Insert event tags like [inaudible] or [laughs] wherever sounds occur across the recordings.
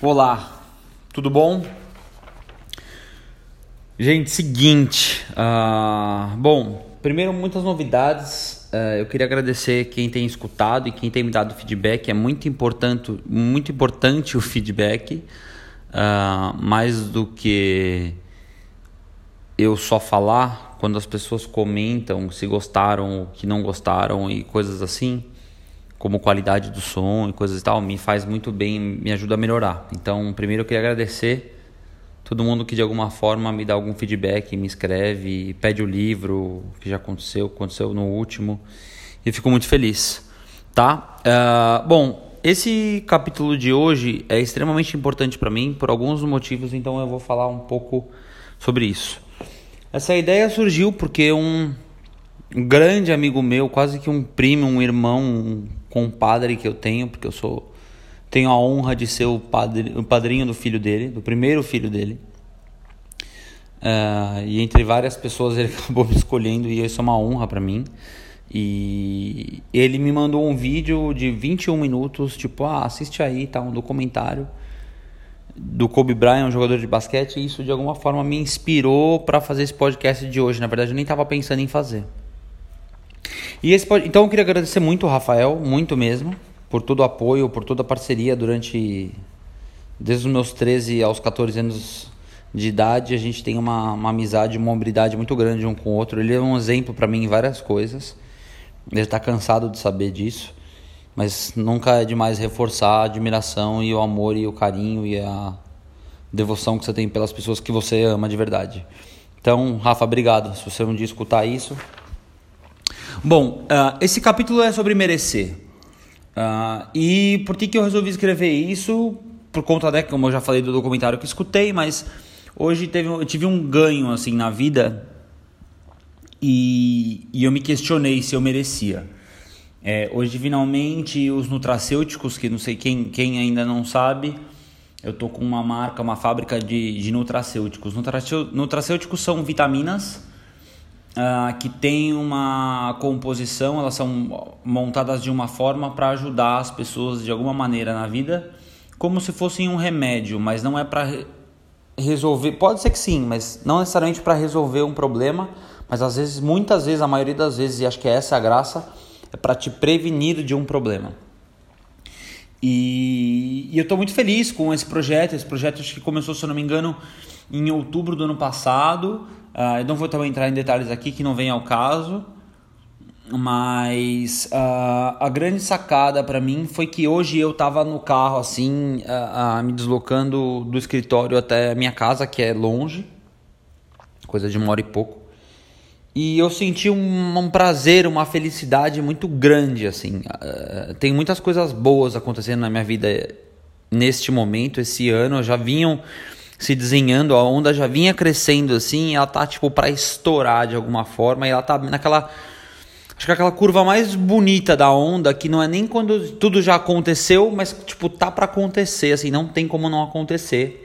Olá, tudo bom? Gente, seguinte, uh, bom, primeiro muitas novidades. Uh, eu queria agradecer quem tem escutado e quem tem me dado feedback. É muito importante, muito importante o feedback, uh, mais do que eu só falar. Quando as pessoas comentam se gostaram ou que não gostaram e coisas assim como qualidade do som e coisas e tal, me faz muito bem, me ajuda a melhorar. Então, primeiro eu queria agradecer todo mundo que de alguma forma me dá algum feedback, me escreve, pede o livro, que já aconteceu, aconteceu no último, e fico muito feliz, tá? Uh, bom, esse capítulo de hoje é extremamente importante para mim por alguns motivos, então eu vou falar um pouco sobre isso. Essa ideia surgiu porque um, um grande amigo meu, quase que um primo, um irmão, um compadre que eu tenho, porque eu sou tenho a honra de ser o, padre, o padrinho do filho dele, do primeiro filho dele. Uh, e entre várias pessoas ele [laughs] acabou me escolhendo e isso é uma honra para mim. E ele me mandou um vídeo de 21 minutos, tipo, ah, assiste aí, tá, um documentário do Kobe Bryant, um jogador de basquete, e isso de alguma forma me inspirou para fazer esse podcast de hoje. Na verdade, eu nem estava pensando em fazer. E esse então eu queria agradecer muito o Rafael, muito mesmo, por todo o apoio, por toda a parceria durante desde os meus 13 aos 14 anos de idade, a gente tem uma, uma amizade, uma hombridade muito grande um com o outro. Ele é um exemplo para mim em várias coisas. Ele está cansado de saber disso, mas nunca é demais reforçar a admiração e o amor e o carinho e a devoção que você tem pelas pessoas que você ama de verdade. Então, Rafa, obrigado. Se você um dia escutar isso, Bom, uh, esse capítulo é sobre merecer. Uh, e por que, que eu resolvi escrever isso? Por conta, né, como eu já falei do documentário que escutei, mas hoje teve, eu tive um ganho assim na vida e, e eu me questionei se eu merecia. É, hoje, finalmente, os nutracêuticos, que não sei quem, quem ainda não sabe, eu tô com uma marca, uma fábrica de, de nutracêuticos. Nutracêuticos são vitaminas uh, que tem uma composição, elas são montadas de uma forma para ajudar as pessoas de alguma maneira na vida, como se fossem um remédio, mas não é para resolver. Pode ser que sim, mas não necessariamente para resolver um problema, mas às vezes, muitas vezes, a maioria das vezes, e acho que essa é a graça, é para te prevenir de um problema. E, e eu estou muito feliz com esse projeto. Esse projeto acho que começou, se eu não me engano, em outubro do ano passado. Uh, eu não vou também entrar em detalhes aqui que não vem ao caso, mas uh, a grande sacada para mim foi que hoje eu estava no carro assim, uh, me deslocando do escritório até a minha casa, que é longe, coisa de uma hora e pouco. E eu senti um, um prazer, uma felicidade muito grande assim. tem muitas coisas boas acontecendo na minha vida neste momento, esse ano. Já vinham se desenhando, a onda já vinha crescendo assim, ela tá tipo para estourar de alguma forma e ela tá naquela acho que aquela curva mais bonita da onda que não é nem quando tudo já aconteceu, mas tipo tá para acontecer, assim, não tem como não acontecer.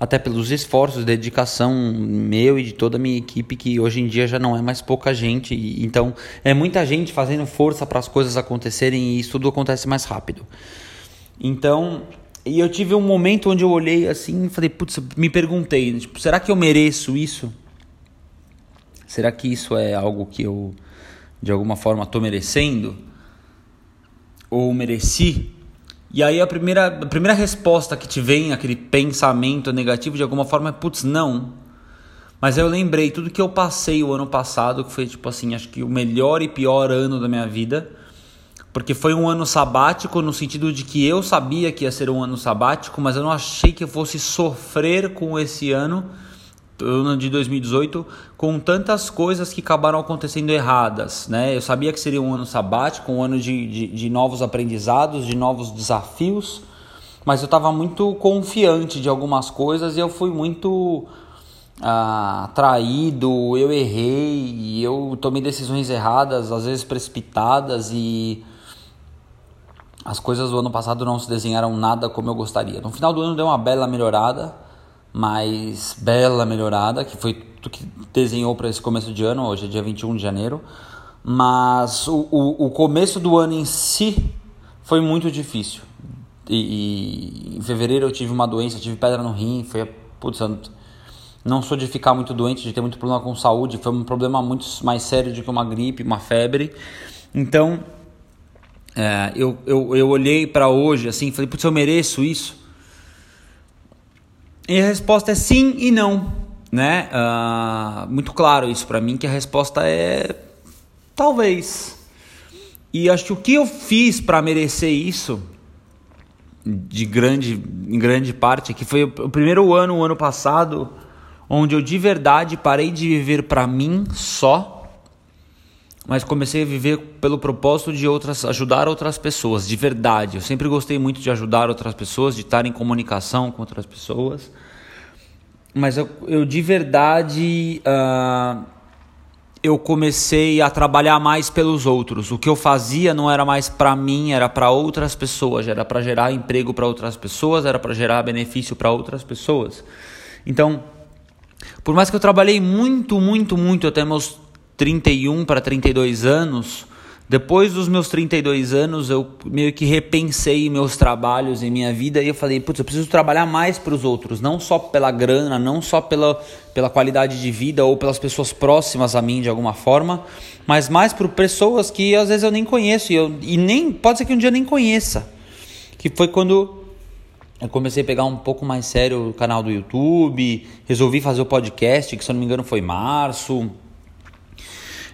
Até pelos esforços, dedicação meu e de toda a minha equipe, que hoje em dia já não é mais pouca gente. Então, é muita gente fazendo força para as coisas acontecerem e isso tudo acontece mais rápido. Então, e eu tive um momento onde eu olhei assim e falei, putz, me perguntei, tipo, será que eu mereço isso? Será que isso é algo que eu de alguma forma estou merecendo? Ou mereci? E aí a primeira, a primeira resposta que te vem, aquele pensamento negativo, de alguma forma é, putz, não. Mas aí eu lembrei tudo que eu passei o ano passado, que foi tipo assim, acho que o melhor e pior ano da minha vida porque foi um ano sabático no sentido de que eu sabia que ia ser um ano sabático, mas eu não achei que eu fosse sofrer com esse ano, ano de 2018, com tantas coisas que acabaram acontecendo erradas, né? Eu sabia que seria um ano sabático, um ano de, de, de novos aprendizados, de novos desafios, mas eu estava muito confiante de algumas coisas e eu fui muito ah, traído, eu errei, eu tomei decisões erradas, às vezes precipitadas e as coisas do ano passado não se desenharam nada como eu gostaria. No final do ano deu uma bela melhorada, mas bela melhorada, que foi tu que desenhou para esse começo de ano, hoje é dia 21 de janeiro. Mas o, o, o começo do ano em si foi muito difícil. E, e, em fevereiro eu tive uma doença, tive pedra no rim, foi putz, não sou de ficar muito doente, de ter muito problema com saúde, foi um problema muito mais sério do que uma gripe, uma febre. Então, é, eu, eu, eu olhei para hoje assim, falei, putz, eu mereço isso? E a resposta é sim e não, né? Uh, muito claro isso para mim que a resposta é talvez. E acho que o que eu fiz para merecer isso, de grande, em grande parte, que foi o primeiro ano, o ano passado, onde eu de verdade parei de viver para mim só, mas comecei a viver pelo propósito de outras, ajudar outras pessoas, de verdade. Eu sempre gostei muito de ajudar outras pessoas, de estar em comunicação com outras pessoas, mas eu, eu de verdade uh, eu comecei a trabalhar mais pelos outros. O que eu fazia não era mais para mim, era para outras pessoas, era para gerar emprego para outras pessoas, era para gerar benefício para outras pessoas. Então, por mais que eu trabalhei muito, muito, muito até meus 31 para 32 anos, depois dos meus 32 anos, eu meio que repensei meus trabalhos em minha vida e eu falei, putz, eu preciso trabalhar mais para os outros, não só pela grana, não só pela, pela qualidade de vida ou pelas pessoas próximas a mim de alguma forma, mas mais por pessoas que às vezes eu nem conheço e, eu, e nem pode ser que um dia nem conheça. Que foi quando eu comecei a pegar um pouco mais sério o canal do YouTube, resolvi fazer o podcast, que se eu não me engano foi março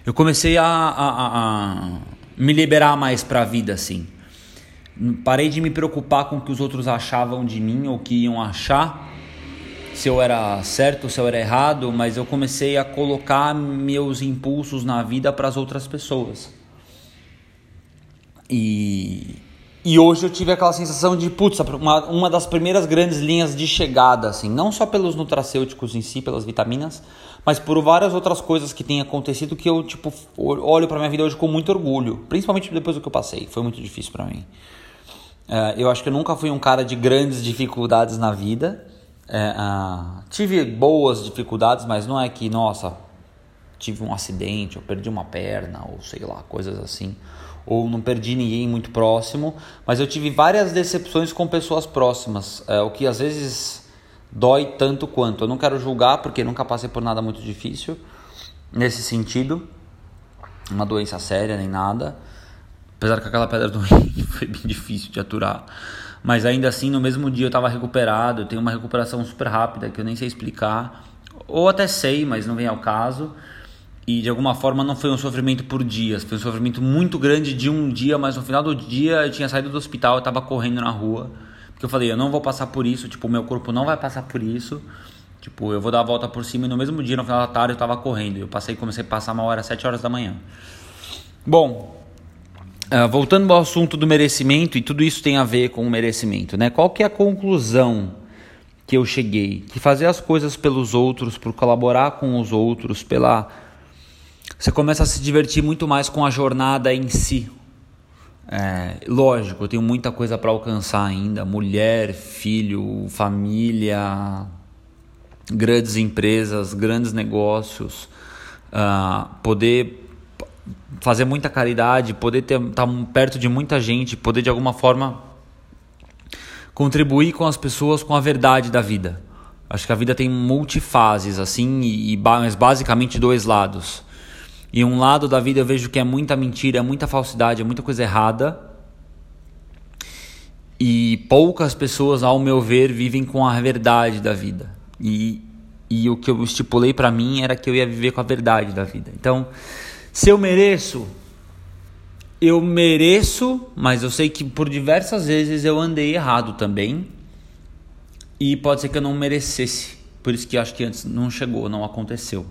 eu comecei a, a, a me liberar mais para a vida assim. Parei de me preocupar com o que os outros achavam de mim ou que iam achar, se eu era certo, se eu era errado, mas eu comecei a colocar meus impulsos na vida para as outras pessoas. E, e hoje eu tive aquela sensação de, putz, uma, uma das primeiras grandes linhas de chegada, assim, não só pelos nutracêuticos em si, pelas vitaminas, mas por várias outras coisas que têm acontecido que eu tipo olho para minha vida hoje com muito orgulho, principalmente depois do que eu passei, foi muito difícil para mim. Uh, eu acho que eu nunca fui um cara de grandes dificuldades na vida. Uh, tive boas dificuldades, mas não é que, nossa, tive um acidente, ou perdi uma perna, ou sei lá, coisas assim. Ou não perdi ninguém muito próximo, mas eu tive várias decepções com pessoas próximas, uh, o que às vezes dói tanto quanto. Eu não quero julgar porque nunca passei por nada muito difícil nesse sentido, uma doença séria nem nada. Apesar que aquela pedra do rim [laughs] foi bem difícil de aturar. Mas ainda assim, no mesmo dia eu estava recuperado. Eu tenho uma recuperação super rápida que eu nem sei explicar. Ou até sei, mas não vem ao caso. E de alguma forma não foi um sofrimento por dias. Foi um sofrimento muito grande de um dia, mas no final do dia eu tinha saído do hospital, eu estava correndo na rua que eu falei, eu não vou passar por isso, tipo, meu corpo não vai passar por isso. Tipo, eu vou dar a volta por cima e no mesmo dia, no final da tarde, eu tava correndo. Eu passei, comecei a passar uma hora, sete horas da manhã. Bom, uh, voltando ao assunto do merecimento, e tudo isso tem a ver com o merecimento, né? Qual que é a conclusão que eu cheguei? Que fazer as coisas pelos outros, por colaborar com os outros, pela... Você começa a se divertir muito mais com a jornada em si, é, lógico, eu tenho muita coisa para alcançar ainda: mulher, filho, família, grandes empresas, grandes negócios, uh, poder fazer muita caridade, poder estar tá perto de muita gente, poder de alguma forma contribuir com as pessoas com a verdade da vida. Acho que a vida tem multifases assim e, e mas basicamente dois lados. E um lado da vida eu vejo que é muita mentira, é muita falsidade, é muita coisa errada. E poucas pessoas, ao meu ver, vivem com a verdade da vida. E, e o que eu estipulei para mim era que eu ia viver com a verdade da vida. Então, se eu mereço, eu mereço, mas eu sei que por diversas vezes eu andei errado também. E pode ser que eu não merecesse. Por isso que acho que antes não chegou, não aconteceu.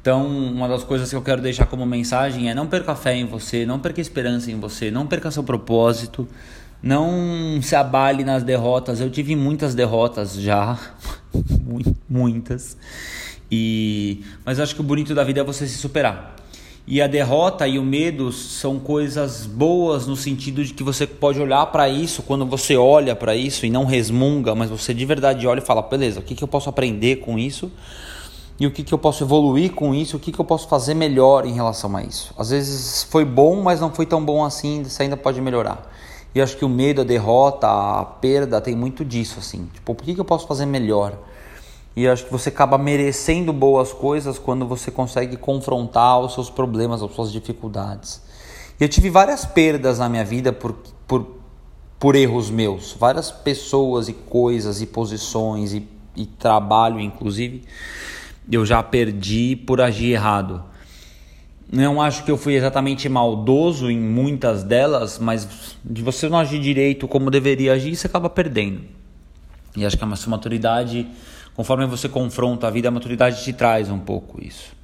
Então, uma das coisas que eu quero deixar como mensagem é não perca fé em você, não perca esperança em você, não perca seu propósito, não se abale nas derrotas. Eu tive muitas derrotas já, [laughs] muitas. E mas acho que o bonito da vida é você se superar. E a derrota e o medo são coisas boas no sentido de que você pode olhar para isso, quando você olha para isso e não resmunga, mas você de verdade olha e fala: beleza, o que, que eu posso aprender com isso? E o que, que eu posso evoluir com isso, o que, que eu posso fazer melhor em relação a isso. Às vezes foi bom, mas não foi tão bom assim, você ainda pode melhorar. E acho que o medo, a derrota, a perda tem muito disso, assim. Tipo, por que, que eu posso fazer melhor? E acho que você acaba merecendo boas coisas quando você consegue confrontar os seus problemas, as suas dificuldades. E eu tive várias perdas na minha vida por, por, por erros meus. Várias pessoas e coisas e posições e, e trabalho, inclusive, eu já perdi por agir errado. Não acho que eu fui exatamente maldoso em muitas delas, mas de você não agir direito como deveria agir, você acaba perdendo. E acho que a maturidade conforme você confronta a vida, a maturidade te traz um pouco isso.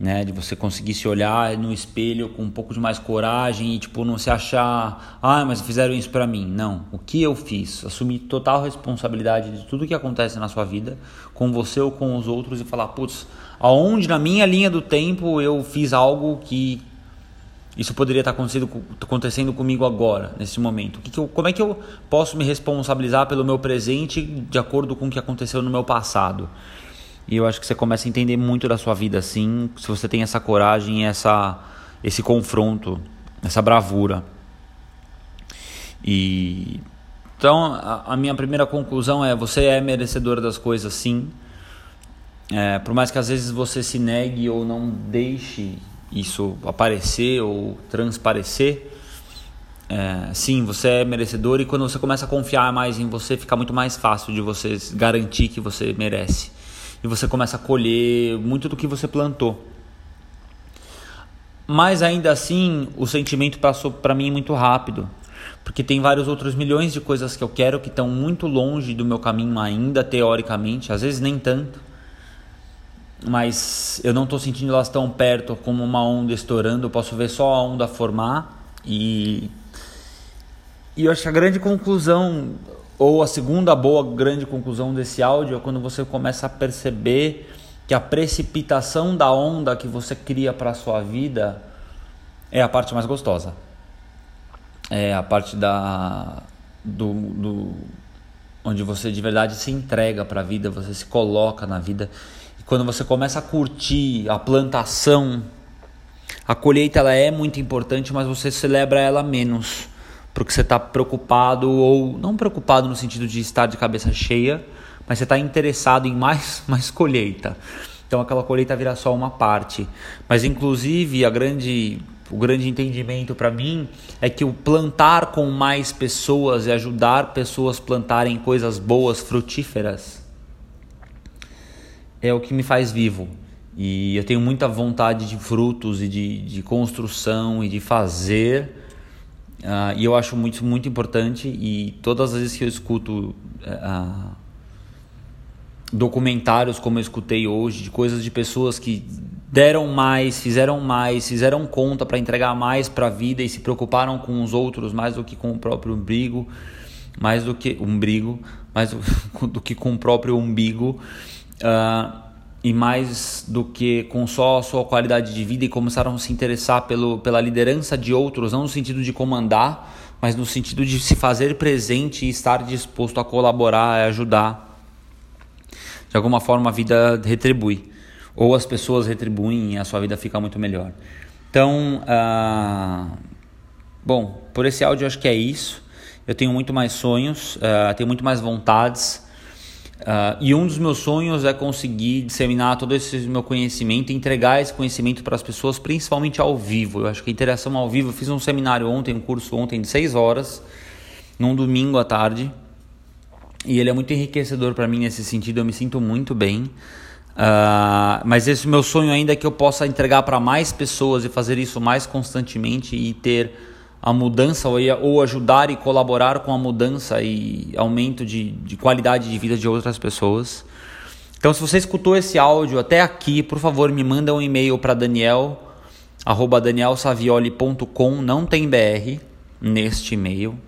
Né, de você conseguir se olhar no espelho com um pouco de mais coragem e tipo não se achar, ah, mas fizeram isso para mim. Não, o que eu fiz? Assumir total responsabilidade de tudo que acontece na sua vida, com você ou com os outros e falar, putz, aonde na minha linha do tempo eu fiz algo que isso poderia estar acontecendo, acontecendo comigo agora, nesse momento? Que que eu, como é que eu posso me responsabilizar pelo meu presente de acordo com o que aconteceu no meu passado? E eu acho que você começa a entender muito da sua vida assim, se você tem essa coragem, essa, esse confronto, essa bravura. E então a, a minha primeira conclusão é: você é merecedor das coisas, sim. É, por mais que às vezes você se negue ou não deixe isso aparecer ou transparecer, é, sim, você é merecedor e quando você começa a confiar mais em você, fica muito mais fácil de você garantir que você merece. E você começa a colher muito do que você plantou. Mas ainda assim, o sentimento passou para mim muito rápido, porque tem vários outros milhões de coisas que eu quero que estão muito longe do meu caminho ainda, teoricamente, às vezes nem tanto mas eu não estou sentindo elas tão perto como uma onda estourando. Eu posso ver só a onda formar e e eu acho que a grande conclusão ou a segunda boa grande conclusão desse áudio é quando você começa a perceber que a precipitação da onda que você cria para a sua vida é a parte mais gostosa. É a parte da do, do onde você de verdade se entrega para a vida, você se coloca na vida quando você começa a curtir a plantação, a colheita ela é muito importante, mas você celebra ela menos, porque você está preocupado ou não preocupado no sentido de estar de cabeça cheia, mas você está interessado em mais, [laughs] mais colheita. Então aquela colheita vira só uma parte. Mas inclusive a grande o grande entendimento para mim é que o plantar com mais pessoas e ajudar pessoas a plantarem coisas boas, frutíferas, é o que me faz vivo. E eu tenho muita vontade de frutos e de, de construção e de fazer. Uh, e eu acho muito, muito importante. E todas as vezes que eu escuto uh, documentários como eu escutei hoje, de coisas de pessoas que deram mais, fizeram mais, fizeram conta para entregar mais para a vida e se preocuparam com os outros mais do que com o próprio umbigo, mais do que umbigo, mais do, [laughs] do que com o próprio umbigo uh, e mais do que com só a sua qualidade de vida e começaram a se interessar pelo, pela liderança de outros, não no sentido de comandar, mas no sentido de se fazer presente e estar disposto a colaborar, a ajudar. De alguma forma a vida retribui, ou as pessoas retribuem e a sua vida fica muito melhor. Então, uh, bom, por esse áudio eu acho que é isso. Eu tenho muito mais sonhos, uh, tenho muito mais vontades. Uh, e um dos meus sonhos é conseguir disseminar todo esse meu conhecimento entregar esse conhecimento para as pessoas, principalmente ao vivo. Eu acho que a interação ao vivo, eu fiz um seminário ontem, um curso ontem de 6 horas, num domingo à tarde, e ele é muito enriquecedor para mim nesse sentido, eu me sinto muito bem. Uh, mas esse meu sonho ainda é que eu possa entregar para mais pessoas e fazer isso mais constantemente e ter a mudança ou ajudar e colaborar com a mudança e aumento de, de qualidade de vida de outras pessoas. Então, se você escutou esse áudio até aqui, por favor, me manda um e-mail para daniel arroba danielsavioli.com, não tem BR neste e-mail.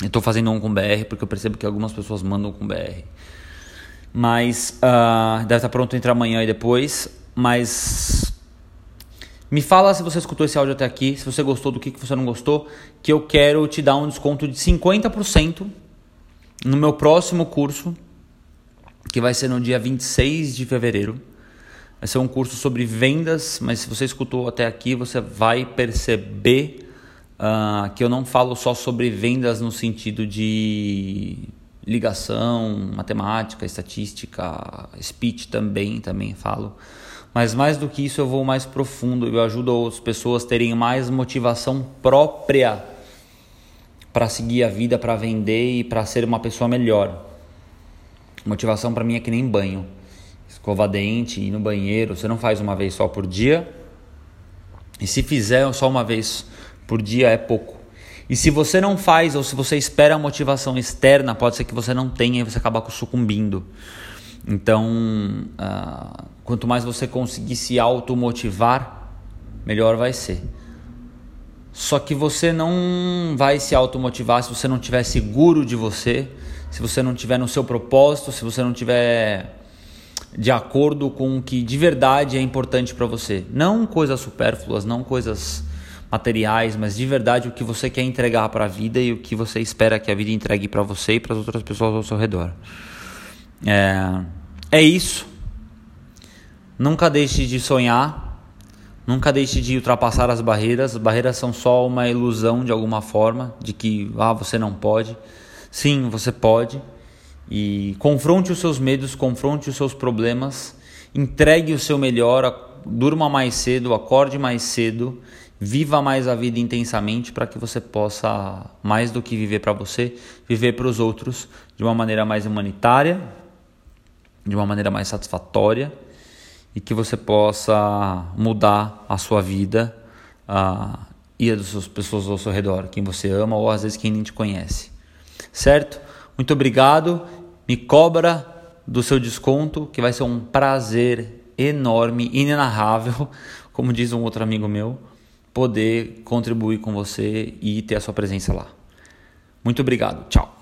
Eu estou fazendo um com BR porque eu percebo que algumas pessoas mandam com BR. Mas uh, deve estar pronto entre amanhã e depois. Mas me fala se você escutou esse áudio até aqui, se você gostou do que, que você não gostou, que eu quero te dar um desconto de 50% no meu próximo curso, que vai ser no dia 26 de fevereiro. Vai ser um curso sobre vendas, mas se você escutou até aqui, você vai perceber uh, que eu não falo só sobre vendas no sentido de ligação, matemática, estatística, speech também, também falo. Mas mais do que isso, eu vou mais profundo. Eu ajudo as pessoas a terem mais motivação própria para seguir a vida, para vender e para ser uma pessoa melhor. Motivação para mim é que nem banho. Escovar dente, ir no banheiro, você não faz uma vez só por dia. E se fizer só uma vez por dia é pouco. E se você não faz ou se você espera a motivação externa, pode ser que você não tenha e você acaba sucumbindo. Então, uh, quanto mais você conseguir se automotivar, melhor vai ser. Só que você não vai se automotivar se você não estiver seguro de você, se você não estiver no seu propósito, se você não estiver de acordo com o que de verdade é importante para você. Não coisas supérfluas, não coisas materiais, mas de verdade o que você quer entregar para a vida e o que você espera que a vida entregue para você e para as outras pessoas ao seu redor. É, é isso. Nunca deixe de sonhar. Nunca deixe de ultrapassar as barreiras. As barreiras são só uma ilusão de alguma forma de que ah, você não pode. Sim, você pode. E confronte os seus medos, confronte os seus problemas, entregue o seu melhor, durma mais cedo, acorde mais cedo, viva mais a vida intensamente para que você possa, mais do que viver para você, viver para os outros de uma maneira mais humanitária, de uma maneira mais satisfatória e que você possa mudar a sua vida uh, e a das pessoas ao seu redor, quem você ama ou às vezes quem nem te conhece. Certo? Muito obrigado. Me cobra do seu desconto, que vai ser um prazer enorme, inenarrável, [laughs] como diz um outro amigo meu, poder contribuir com você e ter a sua presença lá. Muito obrigado. Tchau.